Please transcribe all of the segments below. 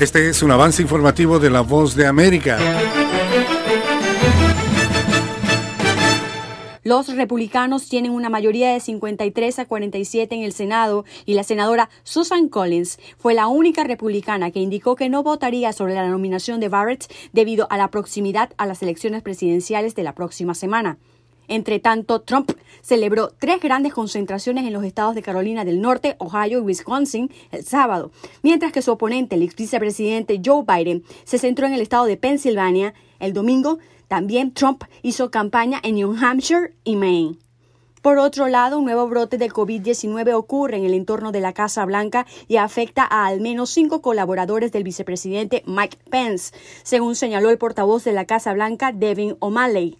Este es un avance informativo de La Voz de América. Los republicanos tienen una mayoría de 53 a 47 en el Senado y la senadora Susan Collins fue la única republicana que indicó que no votaría sobre la nominación de Barrett debido a la proximidad a las elecciones presidenciales de la próxima semana. Entre tanto, Trump celebró tres grandes concentraciones en los estados de Carolina del Norte, Ohio y Wisconsin el sábado, mientras que su oponente, el vicepresidente Joe Biden, se centró en el estado de Pensilvania. El domingo, también Trump hizo campaña en New Hampshire y Maine. Por otro lado, un nuevo brote de COVID-19 ocurre en el entorno de la Casa Blanca y afecta a al menos cinco colaboradores del vicepresidente Mike Pence, según señaló el portavoz de la Casa Blanca, Devin O'Malley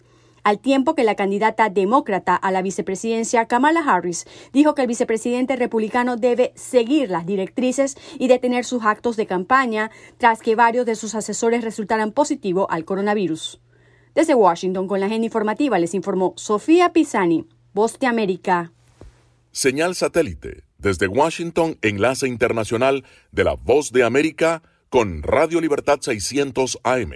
al tiempo que la candidata demócrata a la vicepresidencia, Kamala Harris, dijo que el vicepresidente republicano debe seguir las directrices y detener sus actos de campaña tras que varios de sus asesores resultaran positivos al coronavirus. Desde Washington, con la agenda informativa, les informó Sofía Pisani, Voz de América. Señal satélite. Desde Washington, enlace internacional de la Voz de América con Radio Libertad 600 AM.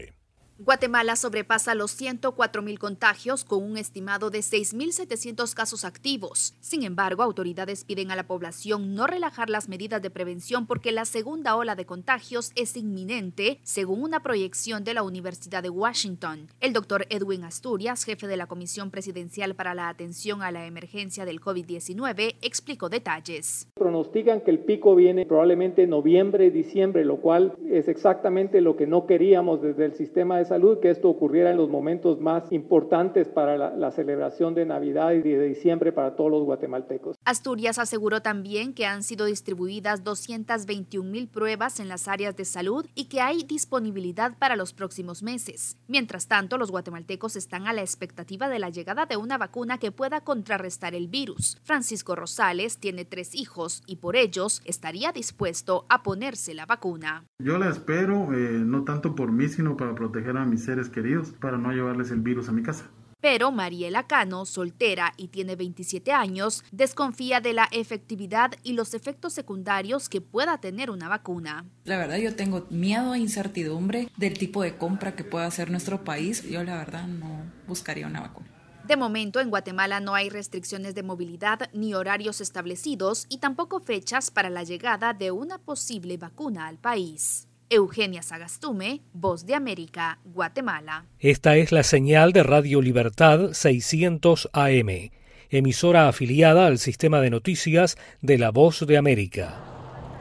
Guatemala sobrepasa los 104.000 contagios con un estimado de 6.700 casos activos. Sin embargo, autoridades piden a la población no relajar las medidas de prevención porque la segunda ola de contagios es inminente, según una proyección de la Universidad de Washington. El doctor Edwin Asturias, jefe de la Comisión Presidencial para la Atención a la Emergencia del COVID-19, explicó detalles. Pronostican que el pico viene probablemente en noviembre, diciembre, lo cual es exactamente lo que no queríamos desde el sistema de salud que esto ocurriera en los momentos más importantes para la, celebración de Navidad y de diciembre para todos los guatemaltecos. Asturias aseguró también que han sido distribuidas 221 mil pruebas en las áreas de salud y que hay disponibilidad para los próximos meses. Mientras tanto, los guatemaltecos están a la expectativa de la llegada de una vacuna que pueda contrarrestar el virus. Francisco Rosales tiene tres hijos y por ellos estaría dispuesto a ponerse la vacuna. Yo la espero, eh, no tanto por mí, sino para proteger a a mis seres queridos para no llevarles el virus a mi casa. Pero Mariela Cano, soltera y tiene 27 años, desconfía de la efectividad y los efectos secundarios que pueda tener una vacuna. La verdad yo tengo miedo e incertidumbre del tipo de compra que pueda hacer nuestro país. Yo la verdad no buscaría una vacuna. De momento en Guatemala no hay restricciones de movilidad ni horarios establecidos y tampoco fechas para la llegada de una posible vacuna al país. Eugenia Sagastume, Voz de América, Guatemala. Esta es la señal de Radio Libertad 600 AM, emisora afiliada al sistema de noticias de la Voz de América.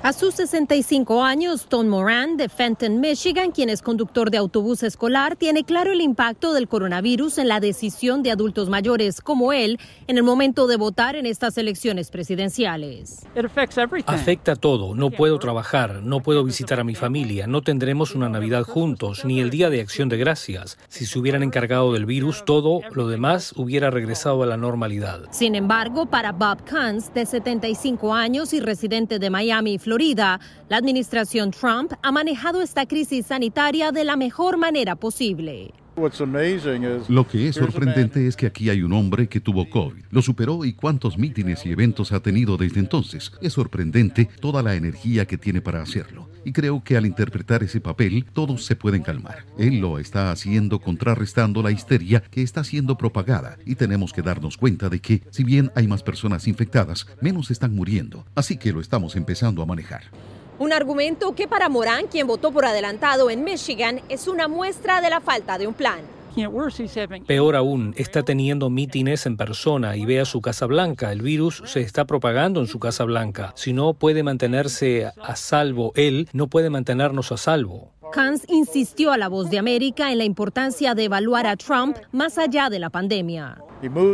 A sus 65 años, Tom Moran de Fenton, Michigan, quien es conductor de autobús escolar, tiene claro el impacto del coronavirus en la decisión de adultos mayores como él en el momento de votar en estas elecciones presidenciales. Afecta todo. No puedo trabajar, no puedo visitar a mi familia, no tendremos una Navidad juntos, ni el Día de Acción de Gracias. Si se hubieran encargado del virus, todo lo demás hubiera regresado a la normalidad. Sin embargo, para Bob Kunz, de 75 años y residente de Miami, Florida, Florida, la administración Trump ha manejado esta crisis sanitaria de la mejor manera posible. Lo que es sorprendente es que aquí hay un hombre que tuvo COVID, lo superó y cuántos mítines y eventos ha tenido desde entonces. Es sorprendente toda la energía que tiene para hacerlo. Y creo que al interpretar ese papel, todos se pueden calmar. Él lo está haciendo contrarrestando la histeria que está siendo propagada. Y tenemos que darnos cuenta de que, si bien hay más personas infectadas, menos están muriendo. Así que lo estamos empezando a manejar. Un argumento que para Morán, quien votó por adelantado en Michigan, es una muestra de la falta de un plan. Peor aún, está teniendo mítines en persona y ve a su Casa Blanca. El virus se está propagando en su Casa Blanca. Si no puede mantenerse a salvo él, no puede mantenernos a salvo. Kans insistió a la voz de América en la importancia de evaluar a Trump más allá de la pandemia.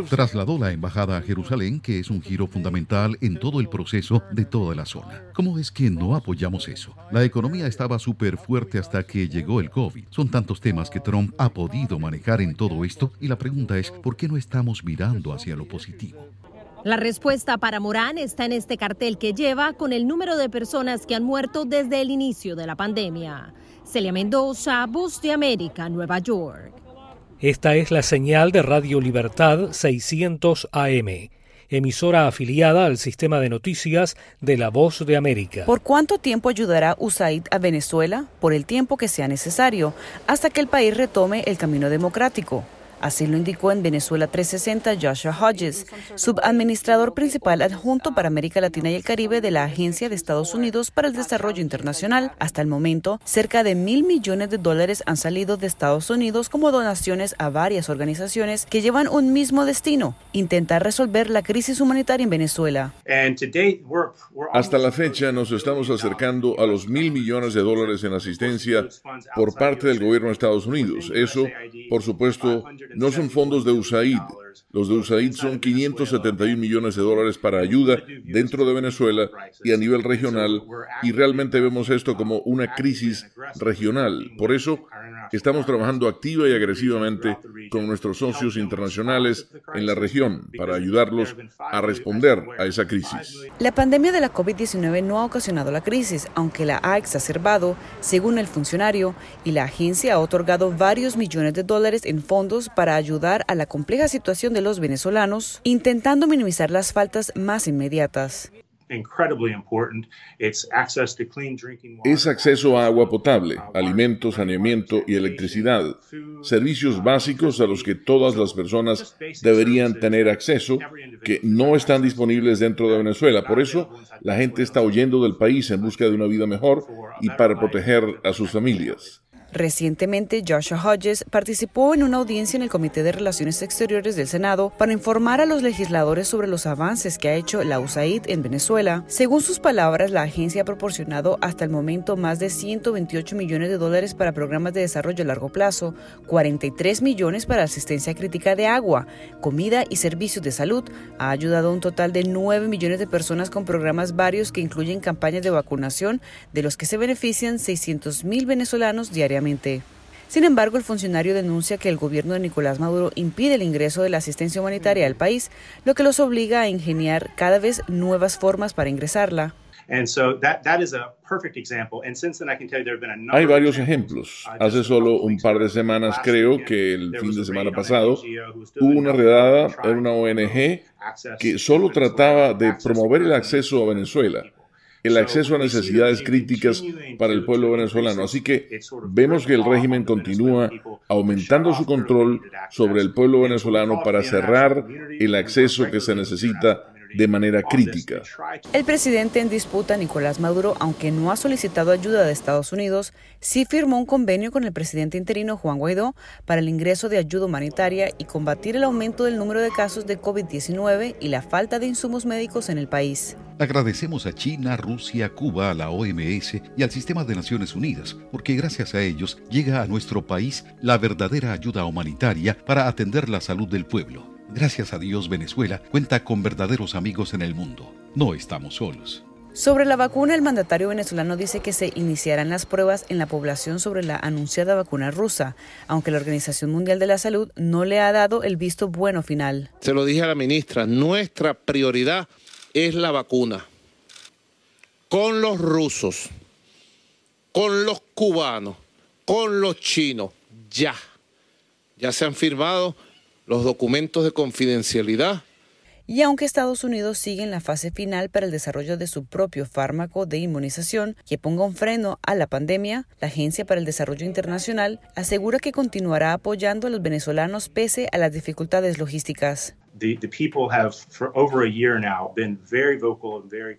Trasladó la embajada a Jerusalén, que es un giro fundamental en todo el proceso de toda la zona. ¿Cómo es que no apoyamos eso? La economía estaba súper fuerte hasta que llegó el COVID. Son tantos temas que Trump ha podido manejar en todo esto y la pregunta es, ¿por qué no estamos mirando hacia lo positivo? La respuesta para Morán está en este cartel que lleva con el número de personas que han muerto desde el inicio de la pandemia. Celia Mendoza, Voz de América, Nueva York. Esta es la señal de Radio Libertad 600 AM, emisora afiliada al sistema de noticias de La Voz de América. ¿Por cuánto tiempo ayudará USAID a Venezuela? Por el tiempo que sea necesario, hasta que el país retome el camino democrático. Así lo indicó en Venezuela 360 Joshua Hodges, subadministrador principal adjunto para América Latina y el Caribe de la Agencia de Estados Unidos para el Desarrollo Internacional. Hasta el momento, cerca de mil millones de dólares han salido de Estados Unidos como donaciones a varias organizaciones que llevan un mismo destino, intentar resolver la crisis humanitaria en Venezuela. Hasta la fecha nos estamos acercando a los mil millones de dólares en asistencia por parte del gobierno de Estados Unidos. Eso, por supuesto, no son fondos de USAID. Los de USAID son 571 millones de dólares para ayuda dentro de Venezuela y a nivel regional, y realmente vemos esto como una crisis regional. Por eso, estamos trabajando activa y agresivamente con nuestros socios internacionales en la región para ayudarlos a responder a esa crisis. La pandemia de la COVID-19 no ha ocasionado la crisis, aunque la ha exacerbado, según el funcionario, y la agencia ha otorgado varios millones de dólares en fondos para ayudar a la compleja situación de los venezolanos, intentando minimizar las faltas más inmediatas. Es acceso a agua potable, alimentos, saneamiento y electricidad, servicios básicos a los que todas las personas deberían tener acceso, que no están disponibles dentro de Venezuela. Por eso, la gente está huyendo del país en busca de una vida mejor y para proteger a sus familias. Recientemente, Joshua Hodges participó en una audiencia en el Comité de Relaciones Exteriores del Senado para informar a los legisladores sobre los avances que ha hecho la USAID en Venezuela. Según sus palabras, la agencia ha proporcionado hasta el momento más de 128 millones de dólares para programas de desarrollo a largo plazo, 43 millones para asistencia crítica de agua, comida y servicios de salud. Ha ayudado a un total de 9 millones de personas con programas varios que incluyen campañas de vacunación, de los que se benefician 600 mil venezolanos diariamente sin embargo, el funcionario denuncia que el gobierno de Nicolás Maduro impide el ingreso de la asistencia humanitaria al país, lo que los obliga a ingeniar cada vez nuevas formas para ingresarla. Hay varios ejemplos. Hace solo un par de semanas, creo que el fin de semana pasado, hubo una redada en una ONG que solo trataba de promover el acceso a Venezuela el acceso a necesidades críticas para el pueblo venezolano. Así que vemos que el régimen continúa aumentando su control sobre el pueblo venezolano para cerrar el acceso que se necesita de manera crítica. El presidente en disputa, Nicolás Maduro, aunque no ha solicitado ayuda de Estados Unidos, sí firmó un convenio con el presidente interino Juan Guaidó para el ingreso de ayuda humanitaria y combatir el aumento del número de casos de COVID-19 y la falta de insumos médicos en el país. Agradecemos a China, Rusia, Cuba, a la OMS y al sistema de Naciones Unidas, porque gracias a ellos llega a nuestro país la verdadera ayuda humanitaria para atender la salud del pueblo. Gracias a Dios Venezuela cuenta con verdaderos amigos en el mundo. No estamos solos. Sobre la vacuna, el mandatario venezolano dice que se iniciarán las pruebas en la población sobre la anunciada vacuna rusa, aunque la Organización Mundial de la Salud no le ha dado el visto bueno final. Se lo dije a la ministra, nuestra prioridad es la vacuna. Con los rusos, con los cubanos, con los chinos, ya. Ya se han firmado los documentos de confidencialidad. Y aunque Estados Unidos sigue en la fase final para el desarrollo de su propio fármaco de inmunización que ponga un freno a la pandemia, la Agencia para el Desarrollo Internacional asegura que continuará apoyando a los venezolanos pese a las dificultades logísticas.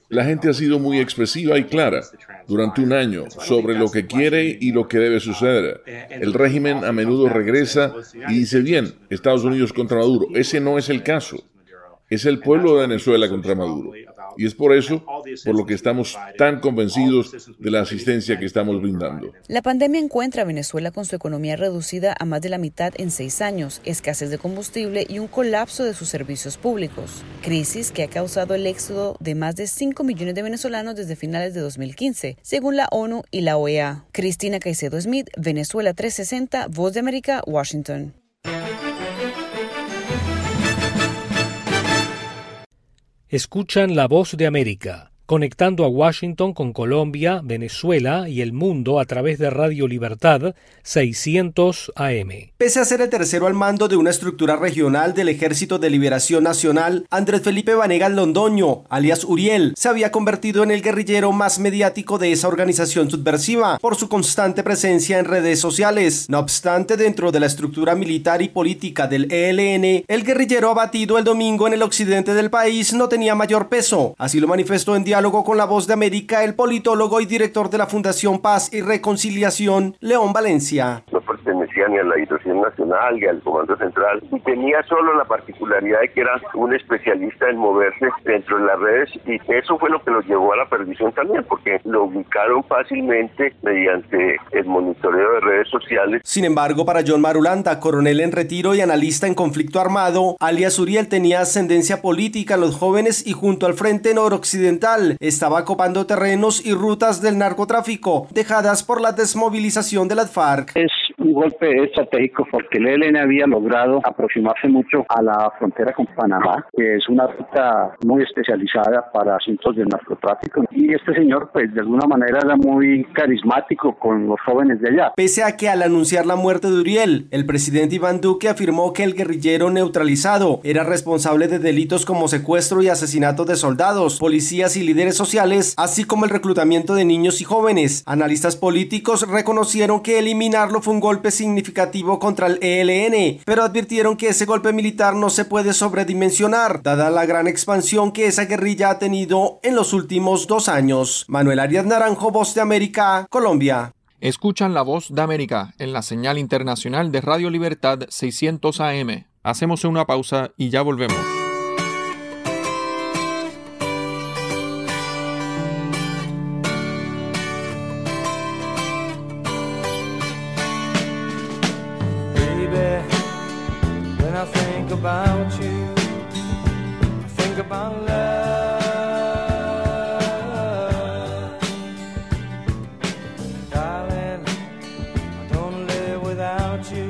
La gente ha sido muy expresiva y clara durante un año sobre lo que quiere y lo que debe suceder. El régimen a menudo regresa y dice, bien, Estados Unidos contra Maduro. Ese no es el caso. Es el pueblo de Venezuela contra Maduro. Y es por eso por lo que estamos tan convencidos de la asistencia que estamos brindando. La pandemia encuentra a Venezuela con su economía reducida a más de la mitad en seis años, escasez de combustible y un colapso de sus servicios públicos. Crisis que ha causado el éxodo de más de 5 millones de venezolanos desde finales de 2015, según la ONU y la OEA. Cristina Caicedo Smith, Venezuela 360, Voz de América, Washington. Escuchan la voz de América conectando a Washington con Colombia, Venezuela y el mundo a través de Radio Libertad 600 AM. Pese a ser el tercero al mando de una estructura regional del Ejército de Liberación Nacional, Andrés Felipe Vanegas Londoño, alias Uriel, se había convertido en el guerrillero más mediático de esa organización subversiva por su constante presencia en redes sociales. No obstante, dentro de la estructura militar y política del ELN, el guerrillero abatido el domingo en el occidente del país no tenía mayor peso. Así lo manifestó en diálogo diálogo con la voz de América el politólogo y director de la Fundación Paz y Reconciliación, León Valencia. Pertenecía ni a la Dirección Nacional ni al Comando Central y tenía solo la particularidad de que era un especialista en moverse dentro de las redes y eso fue lo que lo llevó a la perdición también porque lo ubicaron fácilmente mediante el monitoreo de redes sociales. Sin embargo, para John Marulanda, coronel en retiro y analista en conflicto armado, alias Uriel tenía ascendencia política en los jóvenes y junto al Frente Noroccidental estaba copando terrenos y rutas del narcotráfico dejadas por la desmovilización de las FARC. Es un golpe estratégico porque el ELN había logrado aproximarse mucho a la frontera con Panamá, que es una ruta muy especializada para asuntos de narcotráfico. Y este señor, pues de alguna manera era muy carismático con los jóvenes de allá. Pese a que al anunciar la muerte de Uriel, el presidente Iván Duque afirmó que el guerrillero neutralizado era responsable de delitos como secuestro y asesinato de soldados, policías y líderes sociales, así como el reclutamiento de niños y jóvenes. Analistas políticos reconocieron que eliminarlo fue un golpe significativo contra el ELN, pero advirtieron que ese golpe militar no se puede sobredimensionar, dada la gran expansión que esa guerrilla ha tenido en los últimos dos años. Manuel Arias Naranjo, Voz de América, Colombia. Escuchan la voz de América en la señal internacional de Radio Libertad 600 AM. Hacemos una pausa y ya volvemos. about you.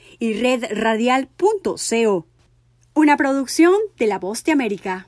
y redradial.co. Una producción de La Voz de América.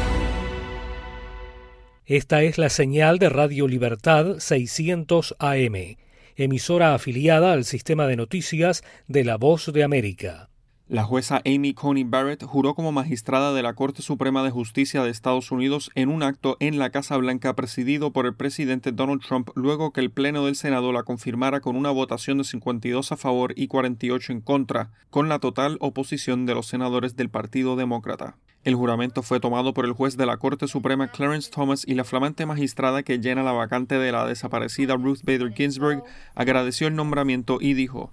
Esta es la señal de Radio Libertad 600 AM, emisora afiliada al sistema de noticias de La Voz de América. La jueza Amy Coney Barrett juró como magistrada de la Corte Suprema de Justicia de Estados Unidos en un acto en la Casa Blanca presidido por el presidente Donald Trump luego que el Pleno del Senado la confirmara con una votación de 52 a favor y 48 en contra, con la total oposición de los senadores del Partido Demócrata. El juramento fue tomado por el juez de la Corte Suprema Clarence Thomas y la flamante magistrada que llena la vacante de la desaparecida Ruth Bader Ginsburg agradeció el nombramiento y dijo: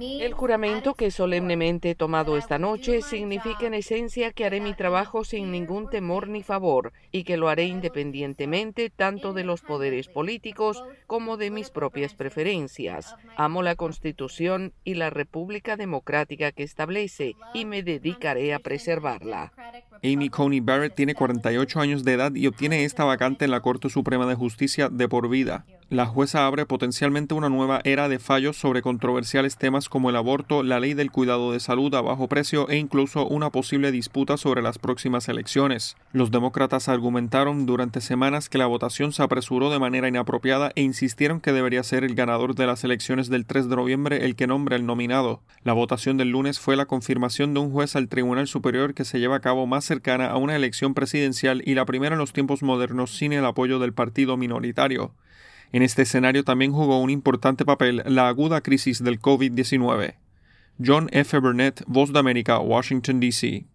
el juramento que solemnemente he tomado esta noche significa en esencia que haré mi trabajo sin ningún temor ni favor y que lo haré independientemente tanto de los poderes políticos como de mis propias preferencias. Amo la Constitución y la República Democrática que establece y me dedicaré a preservarla. Amy Coney Barrett tiene 48 años de edad y obtiene esta vacante en la Corte Suprema de Justicia de por vida. La jueza abre potencialmente una nueva era de fallos sobre controversiales temas como el aborto, la ley del cuidado de salud a bajo precio e incluso una posible disputa sobre las próximas elecciones. Los demócratas argumentaron durante semanas que la votación se apresuró de manera inapropiada e insistieron que debería ser el ganador de las elecciones del 3 de noviembre el que nombre el nominado. La votación del lunes fue la confirmación de un juez al Tribunal Superior que se lleva a cabo más cercana a una elección presidencial y la primera en los tiempos modernos sin el apoyo del partido minoritario. En este escenario también jugó un importante papel la aguda crisis del COVID-19. John F. Burnett, Voz de América, Washington, D.C.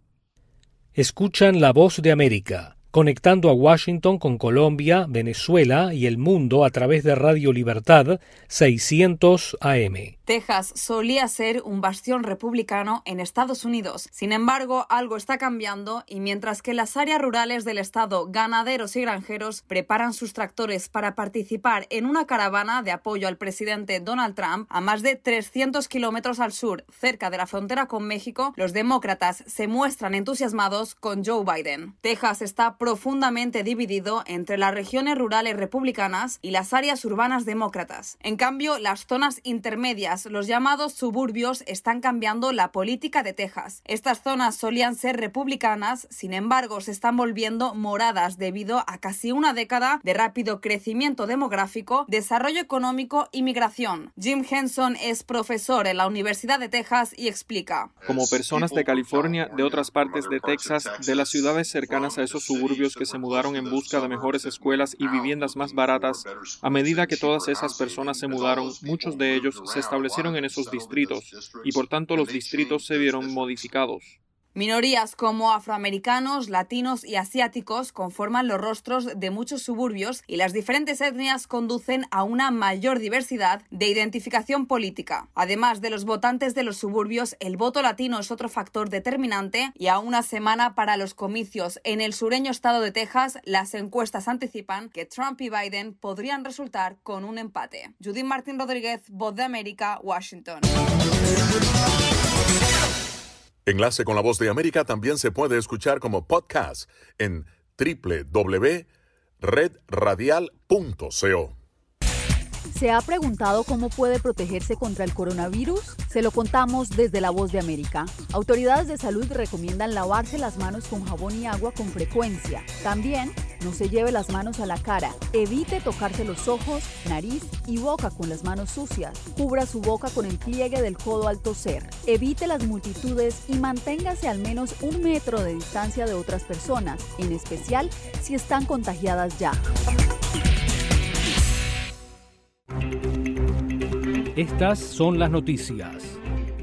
Escuchan la voz de América conectando a Washington con Colombia, Venezuela y el mundo a través de Radio Libertad 600 AM. Texas solía ser un bastión republicano en Estados Unidos. Sin embargo, algo está cambiando y mientras que las áreas rurales del estado, ganaderos y granjeros preparan sus tractores para participar en una caravana de apoyo al presidente Donald Trump a más de 300 kilómetros al sur, cerca de la frontera con México, los demócratas se muestran entusiasmados con Joe Biden. Texas está profundamente dividido entre las regiones rurales republicanas y las áreas urbanas demócratas. En cambio, las zonas intermedias, los llamados suburbios, están cambiando la política de Texas. Estas zonas solían ser republicanas, sin embargo, se están volviendo moradas debido a casi una década de rápido crecimiento demográfico, desarrollo económico y migración. Jim Henson es profesor en la Universidad de Texas y explica. Como personas de California, de otras partes de Texas, de las ciudades cercanas a esos suburbios, que se mudaron en busca de mejores escuelas y viviendas más baratas, a medida que todas esas personas se mudaron, muchos de ellos se establecieron en esos distritos y por tanto los distritos se vieron modificados. Minorías como afroamericanos, latinos y asiáticos conforman los rostros de muchos suburbios y las diferentes etnias conducen a una mayor diversidad de identificación política. Además de los votantes de los suburbios, el voto latino es otro factor determinante y a una semana para los comicios en el sureño estado de Texas, las encuestas anticipan que Trump y Biden podrían resultar con un empate. Judith Martín Rodríguez, Voz de América, Washington. Enlace con la voz de América también se puede escuchar como podcast en www.redradial.co. ¿Se ha preguntado cómo puede protegerse contra el coronavirus? Se lo contamos desde La Voz de América. Autoridades de salud recomiendan lavarse las manos con jabón y agua con frecuencia. También No se lleve las manos a la cara. Evite tocarse los ojos, nariz y boca con las manos sucias. Cubra su boca con el pliegue del codo al toser. Evite las multitudes y manténgase al menos un metro de distancia de otras personas, en especial si están contagiadas ya. Estas son las noticias.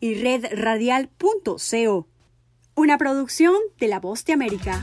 y redradial.co. Una producción de La Voz de América.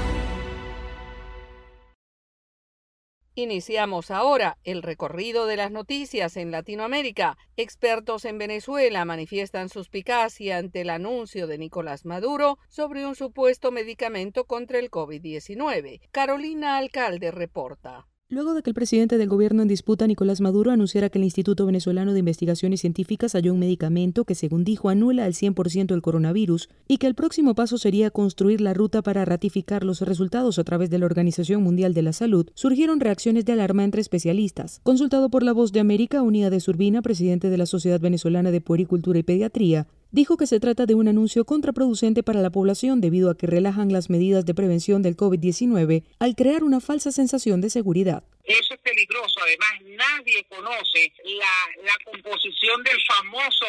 Iniciamos ahora el recorrido de las noticias en Latinoamérica. Expertos en Venezuela manifiestan suspicacia ante el anuncio de Nicolás Maduro sobre un supuesto medicamento contra el COVID-19. Carolina Alcalde reporta. Luego de que el presidente del gobierno en disputa, Nicolás Maduro, anunciara que el Instituto Venezolano de Investigaciones Científicas halló un medicamento que, según dijo, anula al 100% el coronavirus y que el próximo paso sería construir la ruta para ratificar los resultados a través de la Organización Mundial de la Salud, surgieron reacciones de alarma entre especialistas. Consultado por La Voz de América, Unida de Urbina, presidente de la Sociedad Venezolana de Puericultura y Pediatría, dijo que se trata de un anuncio contraproducente para la población debido a que relajan las medidas de prevención del COVID-19 al crear una falsa sensación de seguridad. Eso es peligroso. Además, nadie conoce la, la composición del famoso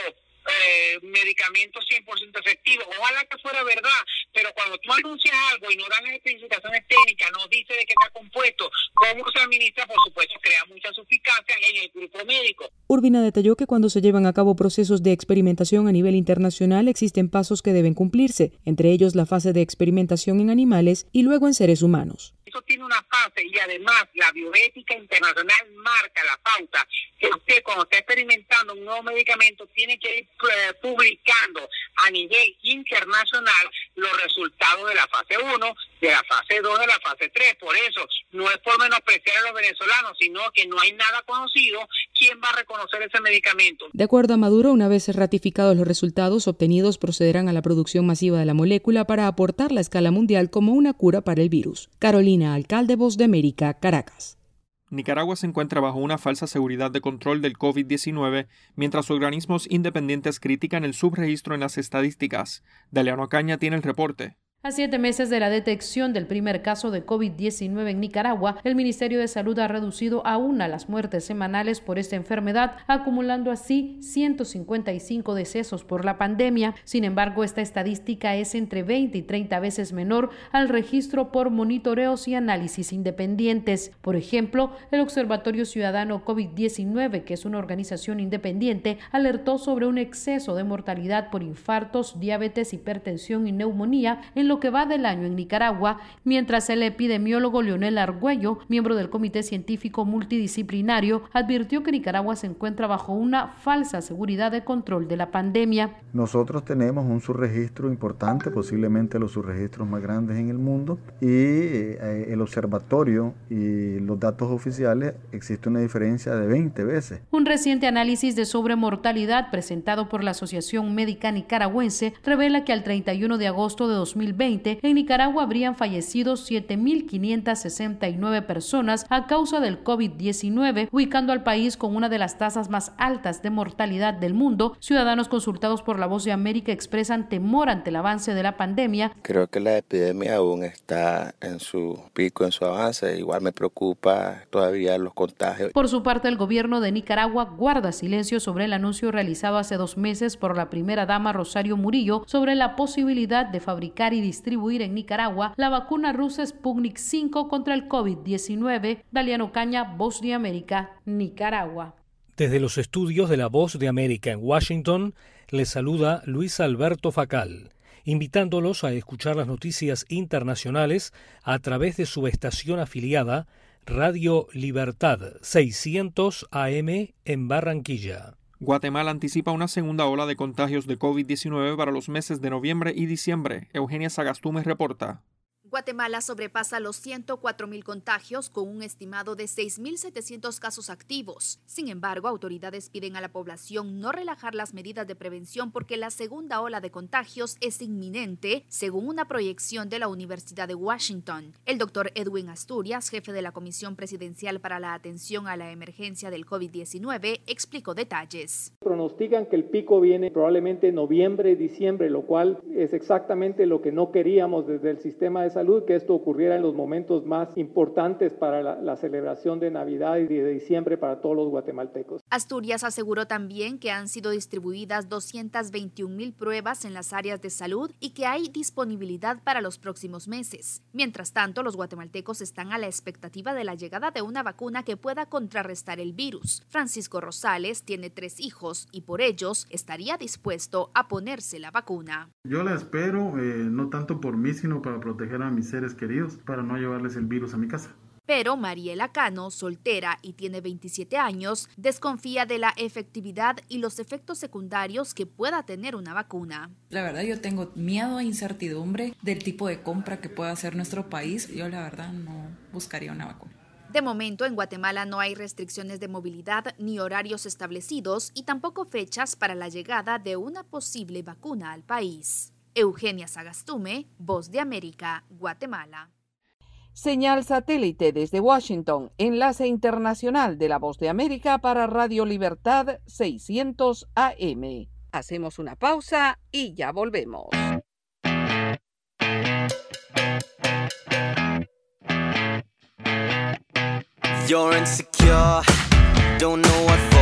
eh, medicamento 100% efectivo. Ojalá que fuera verdad, pero cuando tú anuncias algo y no dan especificaciones técnicas, no dice de qué está compuesto, cómo se administra, por supuesto, crea mucha suficacia en el grupo médico. Urbina detalló que cuando se llevan a cabo procesos de experimentación a nivel internacional existen pasos que deben cumplirse, entre ellos la fase de experimentación en animales y luego en seres humanos. Eso tiene una fase y además la bioética internacional marca la pauta que usted cuando está experimentando un nuevo medicamento tiene que ir eh, publicando a nivel internacional los resultados de la fase 1, de la fase 2, de la fase 3. Por eso no es por menospreciar a los venezolanos, sino que no hay nada conocido quién va a reconocer ese medicamento. De acuerdo a Maduro, una vez ratificados los resultados obtenidos, procederán a la producción masiva de la molécula para aportar la escala mundial como una cura para el virus. Carolina alcalde Voz de América, Caracas. Nicaragua se encuentra bajo una falsa seguridad de control del COVID-19, mientras organismos independientes critican el subregistro en las estadísticas. Daleano Caña tiene el reporte. A siete meses de la detección del primer caso de COVID-19 en Nicaragua, el Ministerio de Salud ha reducido a las muertes semanales por esta enfermedad, acumulando así 155 decesos por la pandemia. Sin embargo, esta estadística es entre 20 y 30 veces menor al registro por monitoreos y análisis independientes. Por ejemplo, el Observatorio Ciudadano COVID-19, que es una organización independiente, alertó sobre un exceso de mortalidad por infartos, diabetes, hipertensión y neumonía en lo que va del año en Nicaragua, mientras el epidemiólogo Leonel Argüello, miembro del Comité Científico Multidisciplinario, advirtió que Nicaragua se encuentra bajo una falsa seguridad de control de la pandemia. Nosotros tenemos un subregistro importante, posiblemente los subregistros más grandes en el mundo, y eh, el observatorio y los datos oficiales existe una diferencia de 20 veces. Un reciente análisis de sobremortalidad presentado por la Asociación Médica Nicaragüense revela que al 31 de agosto de 2020 en Nicaragua habrían fallecido 7.569 personas a causa del COVID-19, ubicando al país con una de las tasas más altas de mortalidad del mundo. Ciudadanos consultados por la Voz de América expresan temor ante el avance de la pandemia. Creo que la epidemia aún está en su pico, en su avance. Igual me preocupa todavía los contagios. Por su parte, el gobierno de Nicaragua guarda silencio sobre el anuncio realizado hace dos meses por la primera dama Rosario Murillo sobre la posibilidad de fabricar y distribuir en Nicaragua la vacuna rusa Sputnik 5 contra el COVID-19. Daliano Caña, Voz de América, Nicaragua. Desde los estudios de la Voz de América en Washington, les saluda Luis Alberto Facal, invitándolos a escuchar las noticias internacionales a través de su estación afiliada Radio Libertad 600 AM en Barranquilla. Guatemala anticipa una segunda ola de contagios de COVID-19 para los meses de noviembre y diciembre. Eugenia Sagastume reporta. Guatemala sobrepasa los 104.000 contagios con un estimado de 6.700 casos activos. Sin embargo, autoridades piden a la población no relajar las medidas de prevención porque la segunda ola de contagios es inminente, según una proyección de la Universidad de Washington. El doctor Edwin Asturias, jefe de la Comisión Presidencial para la Atención a la Emergencia del COVID-19, explicó detalles. Pronostican que el pico viene probablemente en noviembre, diciembre, lo cual es exactamente lo que no queríamos desde el sistema de salud que esto ocurriera en los momentos más importantes para la, la, celebración de Navidad y de diciembre para todos los guatemaltecos. Asturias aseguró también que han sido distribuidas 221 mil pruebas en las áreas de salud y que hay disponibilidad para los próximos meses. Mientras tanto, los guatemaltecos están a la expectativa de la llegada de una vacuna que pueda contrarrestar el virus. Francisco Rosales tiene tres hijos y por ellos estaría dispuesto a ponerse la vacuna. Yo la espero, eh, no tanto por mí, sino para proteger a mis seres queridos para no llevarles el virus a mi casa. Pero Mariela Cano, soltera y tiene 27 años, desconfía de la efectividad y los efectos secundarios que pueda tener una vacuna. La verdad yo tengo miedo e incertidumbre del tipo de compra que pueda hacer nuestro país. Yo la verdad no buscaría una vacuna. De momento en Guatemala no hay restricciones de movilidad ni horarios establecidos y tampoco fechas para la llegada de una posible vacuna al país. Eugenia Sagastume, Voz de América, Guatemala. Señal satélite desde Washington, enlace internacional de la Voz de América para Radio Libertad 600 AM. Hacemos una pausa y ya volvemos. You're insecure, don't know what for.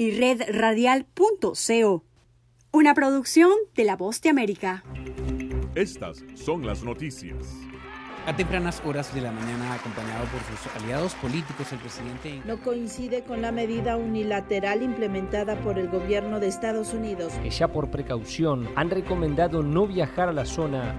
y redradial.co. Una producción de La Voz de América. Estas son las noticias. A tempranas horas de la mañana, acompañado por sus aliados políticos, el presidente... No coincide con la medida unilateral implementada por el gobierno de Estados Unidos. Que ya por precaución han recomendado no viajar a la zona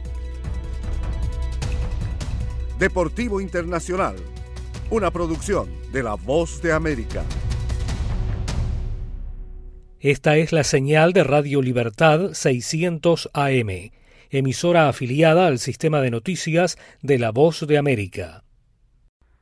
Deportivo Internacional, una producción de La Voz de América. Esta es la señal de Radio Libertad 600 AM, emisora afiliada al sistema de noticias de La Voz de América.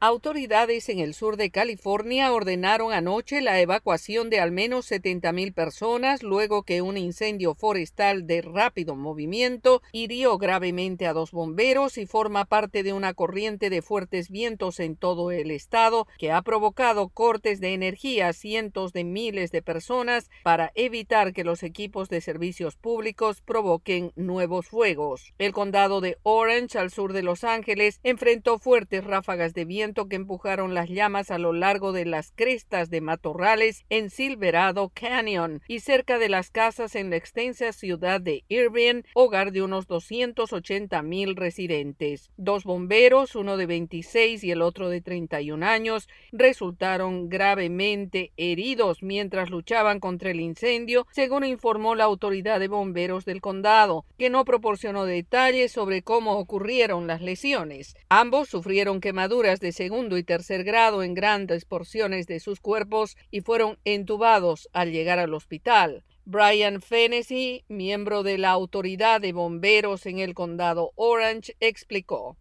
Autoridades en el sur de California ordenaron anoche la evacuación de al menos 70.000 personas luego que un incendio forestal de rápido movimiento hirió gravemente a dos bomberos y forma parte de una corriente de fuertes vientos en todo el estado que ha provocado cortes de energía a cientos de miles de personas para evitar que los equipos de servicios públicos provoquen nuevos fuegos. El condado de Orange, al sur de Los Ángeles, enfrentó fuertes ráfagas de viento que empujaron las llamas a lo largo de las crestas de matorrales en Silverado Canyon y cerca de las casas en la extensa ciudad de Irvine, hogar de unos 280 mil residentes. Dos bomberos, uno de 26 y el otro de 31 años, resultaron gravemente heridos mientras luchaban contra el incendio, según informó la autoridad de bomberos del condado, que no proporcionó detalles sobre cómo ocurrieron las lesiones. Ambos sufrieron quemaduras de segundo y tercer grado en grandes porciones de sus cuerpos y fueron entubados al llegar al hospital. Brian Fennessy, miembro de la autoridad de bomberos en el condado Orange, explicó.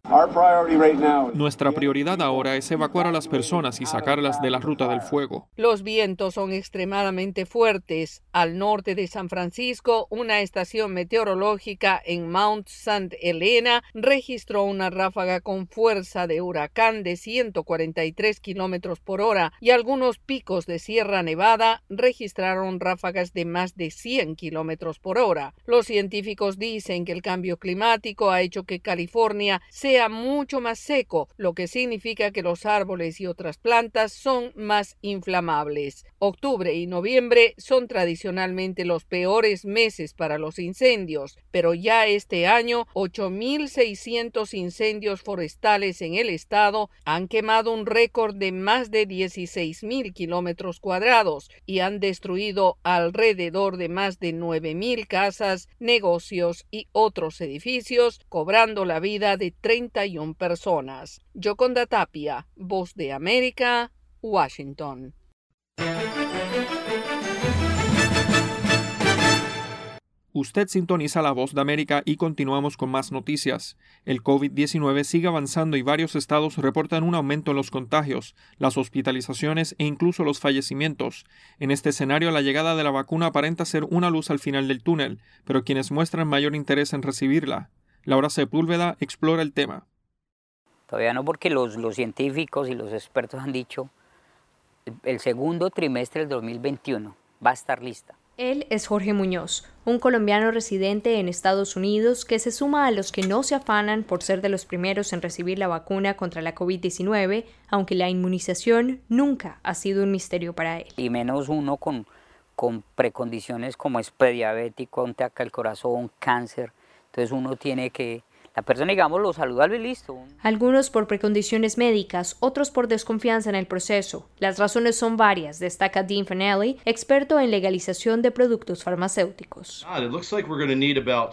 Nuestra prioridad ahora es evacuar a las personas y sacarlas de la ruta del fuego. Los vientos son extremadamente fuertes. Al norte de San Francisco, una estación meteorológica en Mount St. Helena registró una ráfaga con fuerza de huracán de 143 kilómetros por hora y algunos picos de Sierra Nevada registraron ráfagas de más de 100 kilómetros por hora. Los científicos dicen que el cambio climático ha hecho que California sea mucho más seco, lo que significa que los árboles y otras plantas son más inflamables. Octubre y noviembre son tradicionalmente los peores meses para los incendios, pero ya este año 8.600 incendios forestales en el estado han quemado un récord de más de 16.000 kilómetros cuadrados y han destruido alrededor de más de 9.000 casas, negocios y otros edificios, cobrando la vida de 31 personas. Yoconda Tapia, Voz de América, Washington. Usted sintoniza la voz de América y continuamos con más noticias. El COVID-19 sigue avanzando y varios estados reportan un aumento en los contagios, las hospitalizaciones e incluso los fallecimientos. En este escenario, la llegada de la vacuna aparenta ser una luz al final del túnel, pero quienes muestran mayor interés en recibirla. Laura Sepúlveda explora el tema. Todavía no, porque los, los científicos y los expertos han dicho el segundo trimestre del 2021 va a estar lista. Él es Jorge Muñoz, un colombiano residente en Estados Unidos que se suma a los que no se afanan por ser de los primeros en recibir la vacuna contra la COVID-19, aunque la inmunización nunca ha sido un misterio para él. Y menos uno con, con precondiciones como es prediabético, un ataque al corazón, cáncer. Entonces uno tiene que la persona, digamos, lo saludable y listo. Algunos por precondiciones médicas, otros por desconfianza en el proceso. Las razones son varias, destaca Dean Fanelli, experto en legalización de productos farmacéuticos.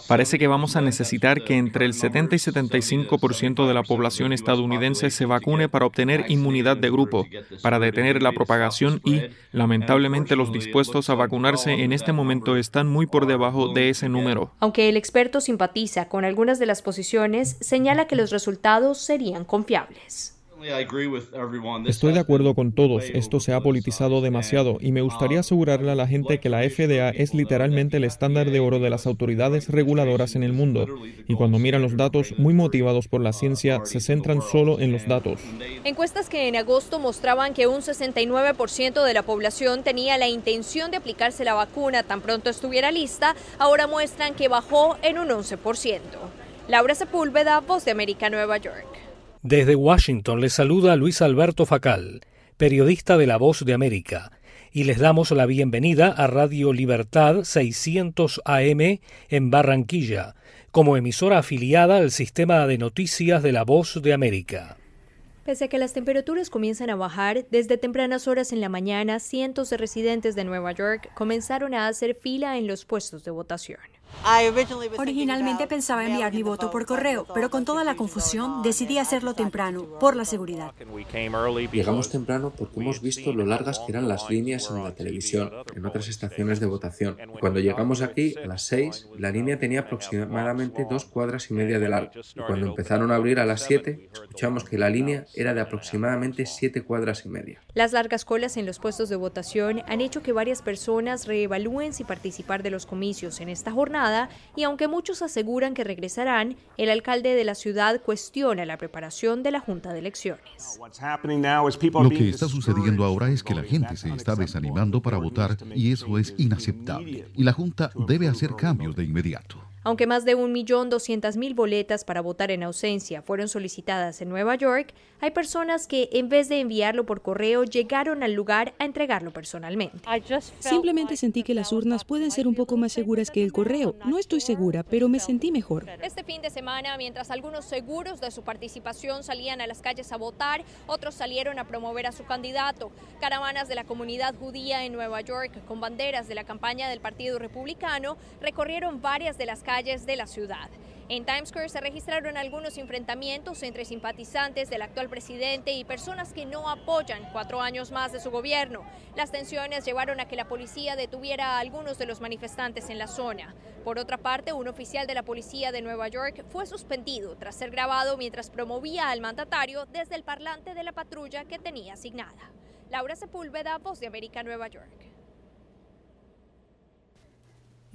Parece que vamos a necesitar que entre el 70 y 75% de la población estadounidense se vacune para obtener inmunidad de grupo, para detener la propagación y, lamentablemente, los dispuestos a vacunarse en este momento están muy por debajo de ese número. Aunque el experto simpatiza con algunas de las posiciones señala que los resultados serían confiables. Estoy de acuerdo con todos, esto se ha politizado demasiado y me gustaría asegurarle a la gente que la FDA es literalmente el estándar de oro de las autoridades reguladoras en el mundo y cuando miran los datos muy motivados por la ciencia se centran solo en los datos. Encuestas que en agosto mostraban que un 69% de la población tenía la intención de aplicarse la vacuna tan pronto estuviera lista, ahora muestran que bajó en un 11%. Laura Sepúlveda, Voz de América, Nueva York. Desde Washington les saluda Luis Alberto Facal, periodista de La Voz de América, y les damos la bienvenida a Radio Libertad 600 AM en Barranquilla, como emisora afiliada al sistema de noticias de La Voz de América. Pese a que las temperaturas comienzan a bajar, desde tempranas horas en la mañana, cientos de residentes de Nueva York comenzaron a hacer fila en los puestos de votación. Originalmente pensaba enviar mi voto por correo, pero con toda la confusión decidí hacerlo temprano, por la seguridad. Llegamos temprano porque hemos visto lo largas que eran las líneas en la televisión, en otras estaciones de votación. Cuando llegamos aquí, a las seis, la línea tenía aproximadamente dos cuadras y media de largo. Y cuando empezaron a abrir a las siete, escuchamos que la línea era de aproximadamente siete cuadras y media. Las largas colas en los puestos de votación han hecho que varias personas reevalúen si participar de los comicios en esta jornada y aunque muchos aseguran que regresarán, el alcalde de la ciudad cuestiona la preparación de la Junta de Elecciones. Lo que está sucediendo ahora es que la gente se está desanimando para votar y eso es inaceptable. Y la Junta debe hacer cambios de inmediato. Aunque más de 1.200.000 boletas para votar en ausencia fueron solicitadas en Nueva York, hay personas que en vez de enviarlo por correo llegaron al lugar a entregarlo personalmente. Simplemente sentí que las urnas pueden ser un poco más seguras que el correo. No estoy segura, pero me sentí mejor. Este fin de semana, mientras algunos seguros de su participación salían a las calles a votar, otros salieron a promover a su candidato. Caravanas de la comunidad judía en Nueva York con banderas de la campaña del Partido Republicano recorrieron varias de las calles de la ciudad. En Times Square se registraron algunos enfrentamientos entre simpatizantes del actual presidente y personas que no apoyan cuatro años más de su gobierno. Las tensiones llevaron a que la policía detuviera a algunos de los manifestantes en la zona. Por otra parte, un oficial de la policía de Nueva York fue suspendido tras ser grabado mientras promovía al mandatario desde el parlante de la patrulla que tenía asignada. Laura Sepúlveda, Voz de América, Nueva York.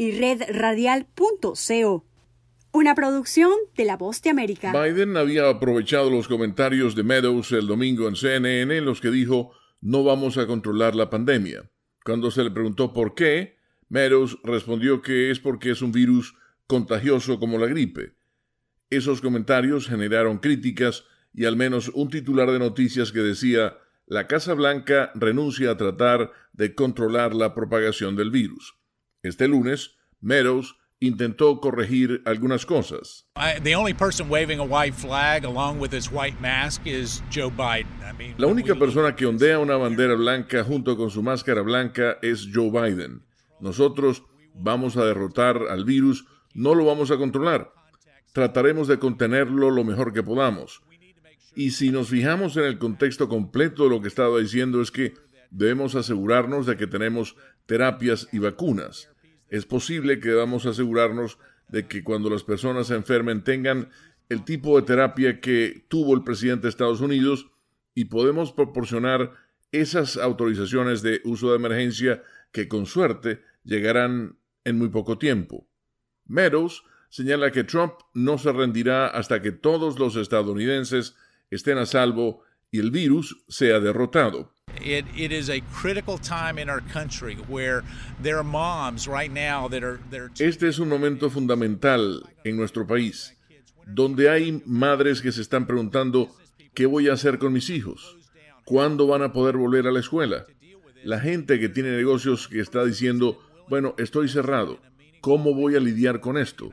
y redradial.co. Una producción de La Voz de América. Biden había aprovechado los comentarios de Meadows el domingo en CNN en los que dijo no vamos a controlar la pandemia. Cuando se le preguntó por qué, Meadows respondió que es porque es un virus contagioso como la gripe. Esos comentarios generaron críticas y al menos un titular de noticias que decía la Casa Blanca renuncia a tratar de controlar la propagación del virus. Este lunes, Meadows intentó corregir algunas cosas. La única persona que ondea una bandera blanca junto con su máscara blanca es Joe Biden. Nosotros vamos a derrotar al virus, no lo vamos a controlar. Trataremos de contenerlo lo mejor que podamos. Y si nos fijamos en el contexto completo de lo que estaba diciendo es que debemos asegurarnos de que tenemos terapias y vacunas es posible que debamos asegurarnos de que cuando las personas se enfermen tengan el tipo de terapia que tuvo el presidente de Estados Unidos y podemos proporcionar esas autorizaciones de uso de emergencia que con suerte llegarán en muy poco tiempo. Meadows señala que Trump no se rendirá hasta que todos los estadounidenses estén a salvo y el virus sea derrotado. Este es un momento fundamental en nuestro país, donde hay madres que se están preguntando, ¿qué voy a hacer con mis hijos? ¿Cuándo van a poder volver a la escuela? La gente que tiene negocios que está diciendo, bueno, estoy cerrado, ¿cómo voy a lidiar con esto?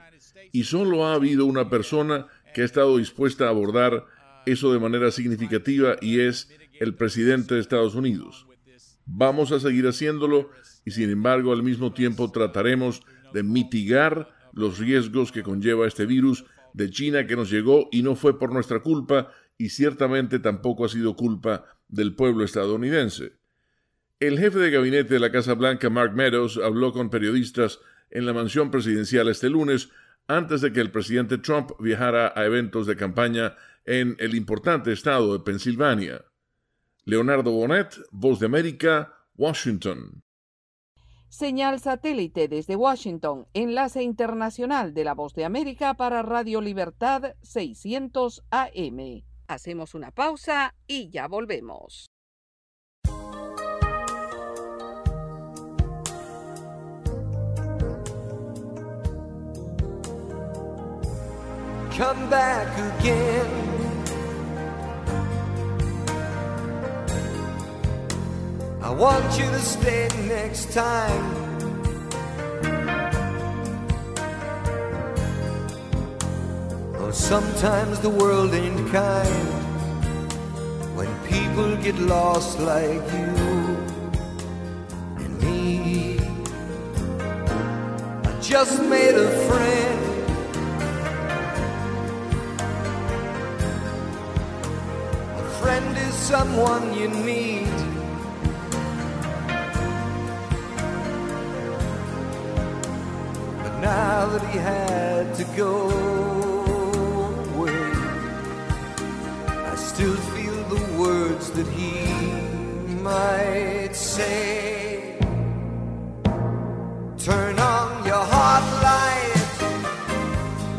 Y solo ha habido una persona que ha estado dispuesta a abordar eso de manera significativa y es el presidente de Estados Unidos. Vamos a seguir haciéndolo y sin embargo al mismo tiempo trataremos de mitigar los riesgos que conlleva este virus de China que nos llegó y no fue por nuestra culpa y ciertamente tampoco ha sido culpa del pueblo estadounidense. El jefe de gabinete de la Casa Blanca, Mark Meadows, habló con periodistas en la mansión presidencial este lunes antes de que el presidente Trump viajara a eventos de campaña en el importante estado de Pensilvania. Leonardo Bonet, Voz de América, Washington. Señal satélite desde Washington, enlace internacional de la Voz de América para Radio Libertad 600 AM. Hacemos una pausa y ya volvemos. Come back again. I want you to stay next time. Though sometimes the world ain't kind when people get lost like you and me. I just made a friend. A friend is someone you need. Now that he had to go away. I still feel the words that he might say. Turn on your heart light,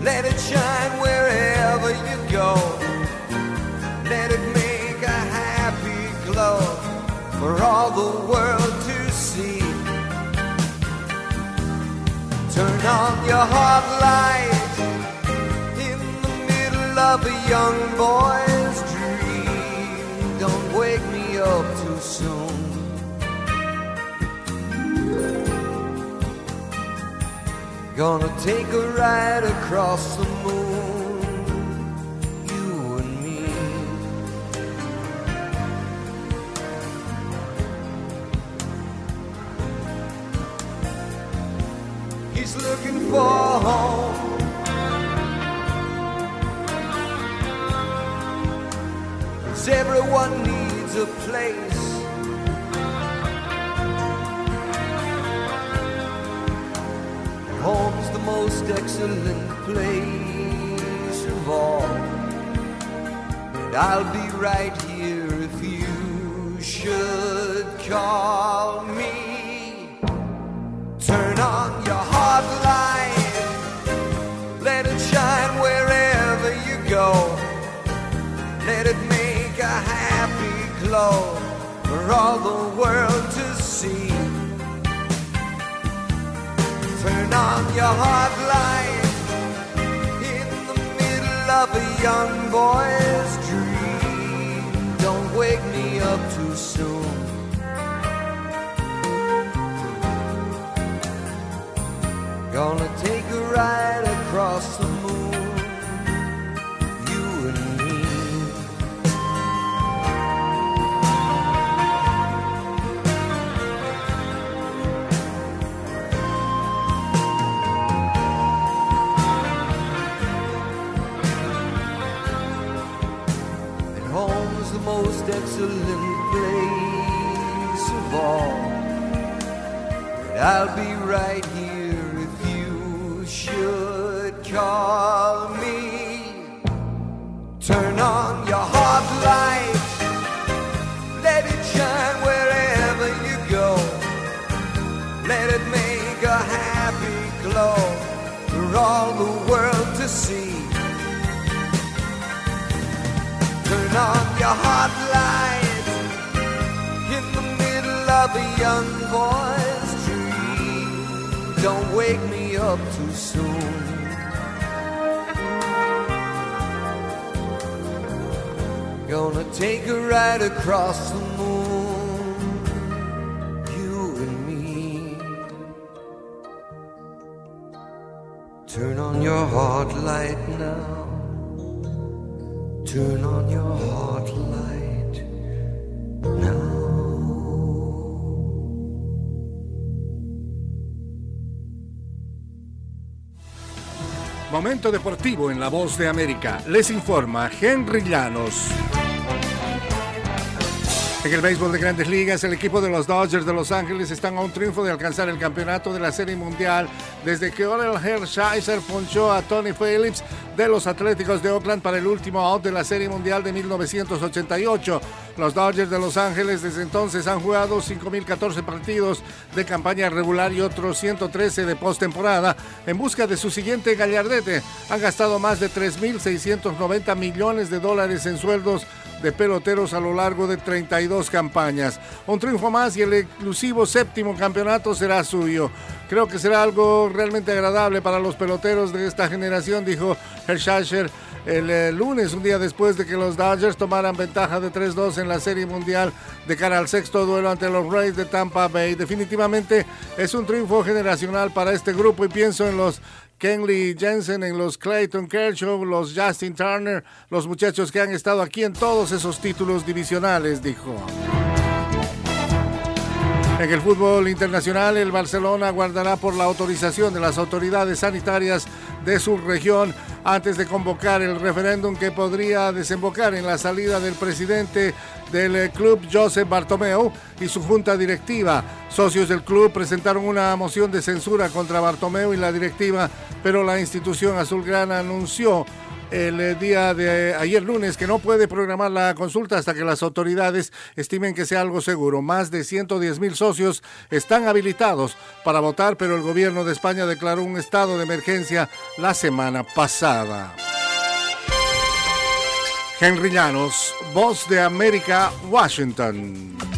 let it shine wherever you go. Let it make a happy glow for all the world Turn on your heart light in the middle of a young boy's dream. Don't wake me up too soon. Gonna take a ride across the a place. Home's the most excellent place of all. And I'll be right here if you should call for all the world to see. Turn on your hot light in the middle of a young boy's dream. Don't wake me up too soon. Gonna take a ride across I'll be right here if you should call me. Turn on your hot light, let it shine wherever you go. Let it make a happy glow for all the world to see. Turn on your hot light in the middle of a young dream. Don't wake me up too soon. Gonna take a ride across the moon, you and me. Turn on your heart light now. Turn on your heart light now. Momento deportivo en La Voz de América. Les informa Henry Llanos. En el béisbol de grandes ligas, el equipo de los Dodgers de Los Ángeles están a un triunfo de alcanzar el campeonato de la Serie Mundial desde que Orel Hershiser ponchó a Tony Phillips de los Atléticos de Oakland para el último out de la Serie Mundial de 1988. Los Dodgers de Los Ángeles desde entonces han jugado 5.014 partidos de campaña regular y otros 113 de postemporada en busca de su siguiente gallardete. Han gastado más de 3.690 millones de dólares en sueldos de peloteros a lo largo de 32 campañas. Un triunfo más y el exclusivo séptimo campeonato será suyo. Creo que será algo realmente agradable para los peloteros de esta generación, dijo Hershiser el eh, lunes, un día después de que los Dodgers tomaran ventaja de 3-2 en la Serie Mundial de cara al sexto duelo ante los Rays de Tampa Bay. Definitivamente es un triunfo generacional para este grupo y pienso en los Kenley Jensen, en los Clayton Kershaw, los Justin Turner, los muchachos que han estado aquí en todos esos títulos divisionales, dijo. En el fútbol internacional, el Barcelona guardará por la autorización de las autoridades sanitarias de su región antes de convocar el referéndum que podría desembocar en la salida del presidente del eh, club Josep Bartomeu y su junta directiva. Socios del club presentaron una moción de censura contra Bartomeu y la directiva, pero la institución azulgrana anunció el eh, día de ayer lunes que no puede programar la consulta hasta que las autoridades estimen que sea algo seguro. Más de 110 mil socios están habilitados para votar, pero el gobierno de España declaró un estado de emergencia la semana pasada. Henry Llanos, Voz de América, Washington.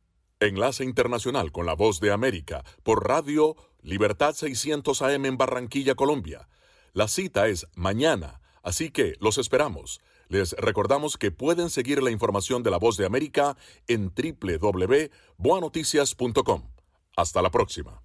Enlace Internacional con la Voz de América por Radio Libertad 600 AM en Barranquilla, Colombia. La cita es mañana, así que los esperamos. Les recordamos que pueden seguir la información de la Voz de América en www.boanoticias.com. Hasta la próxima.